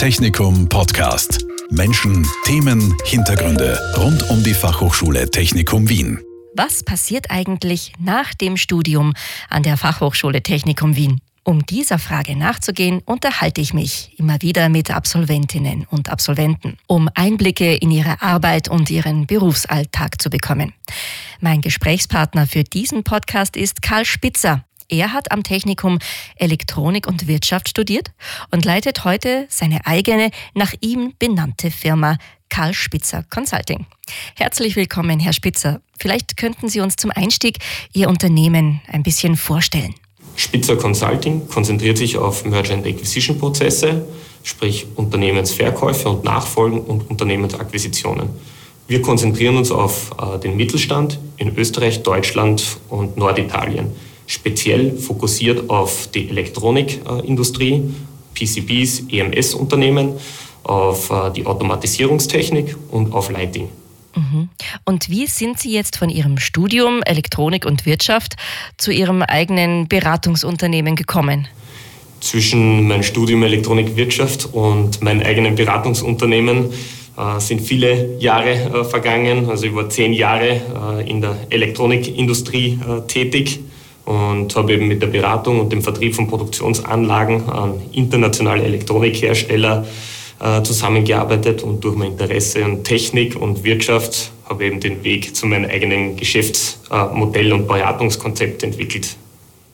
Technikum Podcast. Menschen, Themen, Hintergründe rund um die Fachhochschule Technikum Wien. Was passiert eigentlich nach dem Studium an der Fachhochschule Technikum Wien? Um dieser Frage nachzugehen, unterhalte ich mich immer wieder mit Absolventinnen und Absolventen, um Einblicke in ihre Arbeit und ihren Berufsalltag zu bekommen. Mein Gesprächspartner für diesen Podcast ist Karl Spitzer. Er hat am Technikum Elektronik und Wirtschaft studiert und leitet heute seine eigene, nach ihm benannte Firma Karl Spitzer Consulting. Herzlich willkommen, Herr Spitzer. Vielleicht könnten Sie uns zum Einstieg Ihr Unternehmen ein bisschen vorstellen. Spitzer Consulting konzentriert sich auf Merger and Acquisition Prozesse, sprich Unternehmensverkäufe und Nachfolgen und Unternehmensakquisitionen. Wir konzentrieren uns auf äh, den Mittelstand in Österreich, Deutschland und Norditalien speziell fokussiert auf die Elektronikindustrie, PCBs, EMS-Unternehmen, auf äh, die Automatisierungstechnik und auf Lighting. Mhm. Und wie sind Sie jetzt von Ihrem Studium Elektronik und Wirtschaft zu Ihrem eigenen Beratungsunternehmen gekommen? Zwischen meinem Studium Elektronik Wirtschaft und meinem eigenen Beratungsunternehmen äh, sind viele Jahre äh, vergangen. Also war zehn Jahre äh, in der Elektronikindustrie äh, tätig und habe eben mit der Beratung und dem Vertrieb von Produktionsanlagen an internationale Elektronikhersteller äh, zusammengearbeitet und durch mein Interesse an Technik und Wirtschaft habe eben den Weg zu meinem eigenen Geschäftsmodell und Beratungskonzept entwickelt.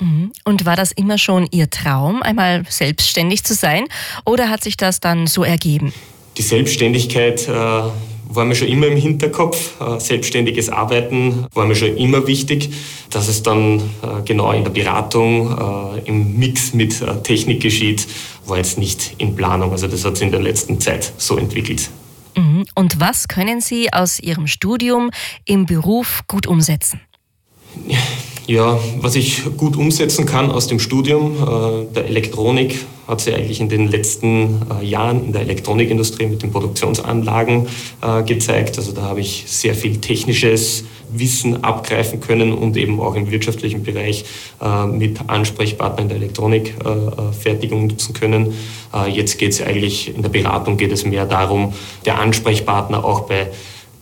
Mhm. Und war das immer schon Ihr Traum, einmal selbstständig zu sein, oder hat sich das dann so ergeben? Die Selbstständigkeit äh, war mir schon immer im Hinterkopf. Äh, selbstständiges Arbeiten war mir schon immer wichtig. Dass es dann äh, genau in der Beratung, äh, im Mix mit Technik geschieht, war jetzt nicht in Planung. Also das hat sich in der letzten Zeit so entwickelt. Mhm. Und was können Sie aus Ihrem Studium im Beruf gut umsetzen? Ja, was ich gut umsetzen kann aus dem Studium äh, der Elektronik, hat sich eigentlich in den letzten äh, Jahren in der Elektronikindustrie mit den Produktionsanlagen äh, gezeigt. Also da habe ich sehr viel technisches Wissen abgreifen können und eben auch im wirtschaftlichen Bereich mit Ansprechpartnern in der Elektronikfertigung nutzen können. Jetzt geht es eigentlich, in der Beratung geht es mehr darum, der Ansprechpartner auch bei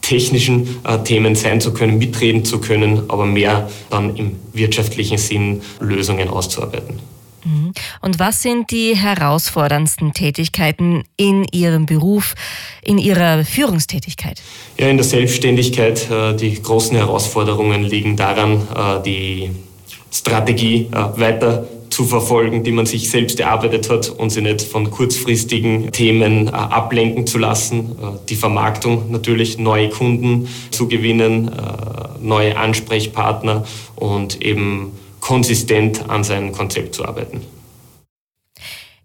technischen äh, Themen sein zu können, mitreden zu können, aber mehr dann im wirtschaftlichen Sinn Lösungen auszuarbeiten. Mhm. Und was sind die herausforderndsten Tätigkeiten in Ihrem Beruf, in Ihrer Führungstätigkeit? Ja, in der Selbstständigkeit, äh, die großen Herausforderungen liegen daran, äh, die Strategie weiter zu verfolgen, die man sich selbst erarbeitet hat und sie nicht von kurzfristigen Themen äh, ablenken zu lassen. Äh, die Vermarktung natürlich, neue Kunden zu gewinnen, äh, neue Ansprechpartner und eben konsistent an seinem Konzept zu arbeiten.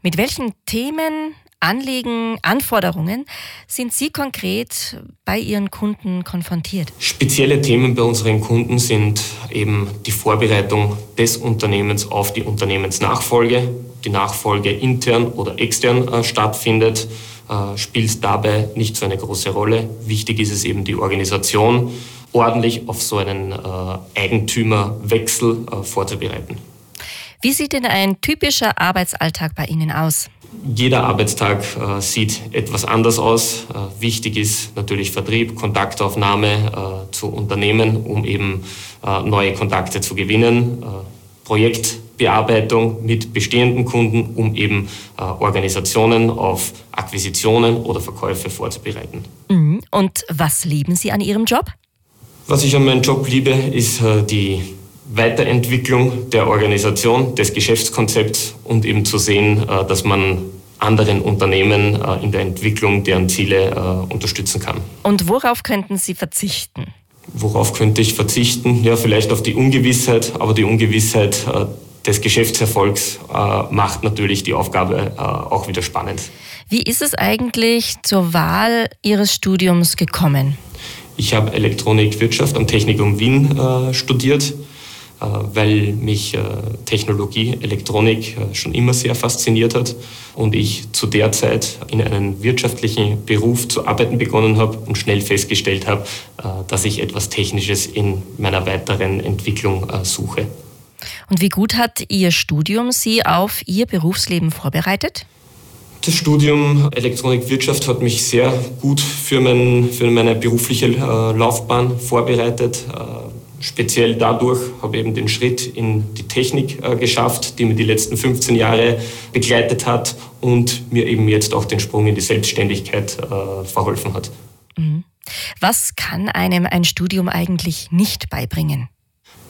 Mit welchen Themen Anliegen, Anforderungen sind Sie konkret bei Ihren Kunden konfrontiert? Spezielle Themen bei unseren Kunden sind eben die Vorbereitung des Unternehmens auf die Unternehmensnachfolge. Die Nachfolge intern oder extern äh, stattfindet, äh, spielt dabei nicht so eine große Rolle. Wichtig ist es eben die Organisation ordentlich auf so einen äh, Eigentümerwechsel äh, vorzubereiten. Wie sieht denn ein typischer Arbeitsalltag bei Ihnen aus? Jeder Arbeitstag äh, sieht etwas anders aus. Äh, wichtig ist natürlich Vertrieb, Kontaktaufnahme äh, zu Unternehmen, um eben äh, neue Kontakte zu gewinnen. Äh, Projektbearbeitung mit bestehenden Kunden, um eben äh, Organisationen auf Akquisitionen oder Verkäufe vorzubereiten. Mhm. Und was lieben Sie an Ihrem Job? Was ich an meinem Job liebe, ist die Weiterentwicklung der Organisation, des Geschäftskonzepts und eben zu sehen, äh, dass man anderen Unternehmen äh, in der Entwicklung deren Ziele äh, unterstützen kann. Und worauf könnten Sie verzichten? Worauf könnte ich verzichten? Ja, vielleicht auf die Ungewissheit, aber die Ungewissheit des Geschäftserfolgs macht natürlich die Aufgabe auch wieder spannend. Wie ist es eigentlich zur Wahl Ihres Studiums gekommen? Ich habe Elektronikwirtschaft am Technikum Wien studiert weil mich äh, Technologie, Elektronik äh, schon immer sehr fasziniert hat und ich zu der Zeit in einem wirtschaftlichen Beruf zu arbeiten begonnen habe und schnell festgestellt habe, dass ich etwas Technisches in meiner weiteren Entwicklung suche. Und wie gut hat Ihr Studium Sie auf Ihr Berufsleben vorbereitet? Das Studium Elektronikwirtschaft hat mich sehr gut für, mein, für meine berufliche äh, Laufbahn vorbereitet. Speziell dadurch habe ich eben den Schritt in die Technik äh, geschafft, die mir die letzten 15 Jahre begleitet hat und mir eben jetzt auch den Sprung in die Selbstständigkeit äh, verholfen hat. Mhm. Was kann einem ein Studium eigentlich nicht beibringen?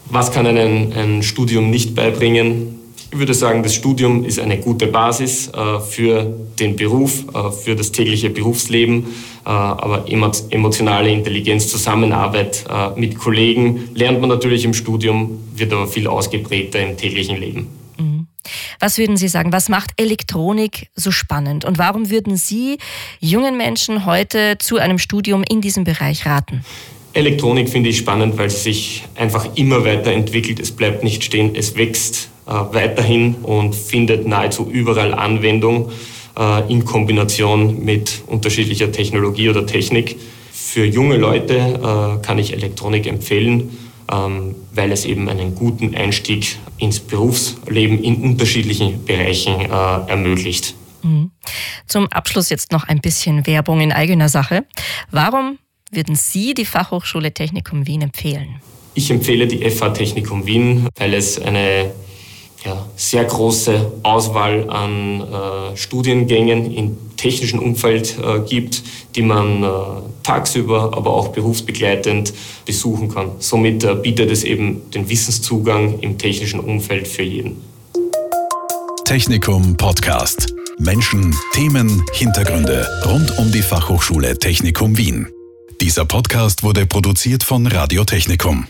Was kann einem ein Studium nicht beibringen? Ich würde sagen, das Studium ist eine gute Basis äh, für den Beruf, äh, für das tägliche Berufsleben, äh, aber emotionale Intelligenz, Zusammenarbeit mit Kollegen lernt man natürlich im Studium, wird aber viel ausgeprägter im täglichen Leben. Mhm. Was würden Sie sagen, was macht Elektronik so spannend und warum würden Sie jungen Menschen heute zu einem Studium in diesem Bereich raten? Elektronik finde ich spannend, weil sie sich einfach immer weiterentwickelt. Es bleibt nicht stehen, es wächst weiterhin und findet nahezu überall Anwendung äh, in Kombination mit unterschiedlicher Technologie oder Technik. Für junge Leute äh, kann ich Elektronik empfehlen, ähm, weil es eben einen guten Einstieg ins Berufsleben in unterschiedlichen Bereichen ermöglicht. Mhm. Zum Abschluss jetzt noch ein bisschen Werbung in eigener Sache. Warum würden Sie die Fachhochschule Technikum Wien empfehlen? Ich empfehle die FH Technikum Wien, weil es eine ja, sehr große Auswahl an äh, Studiengängen im technischen Umfeld äh, gibt, die man äh, tagsüber, aber auch berufsbegleitend besuchen kann. Somit äh, bietet es eben den Wissenszugang im technischen Umfeld für jeden. Technikum Podcast. Menschen, Themen, Hintergründe rund um die Fachhochschule Technikum Wien. Dieser Podcast wurde produziert von Radio Technikum.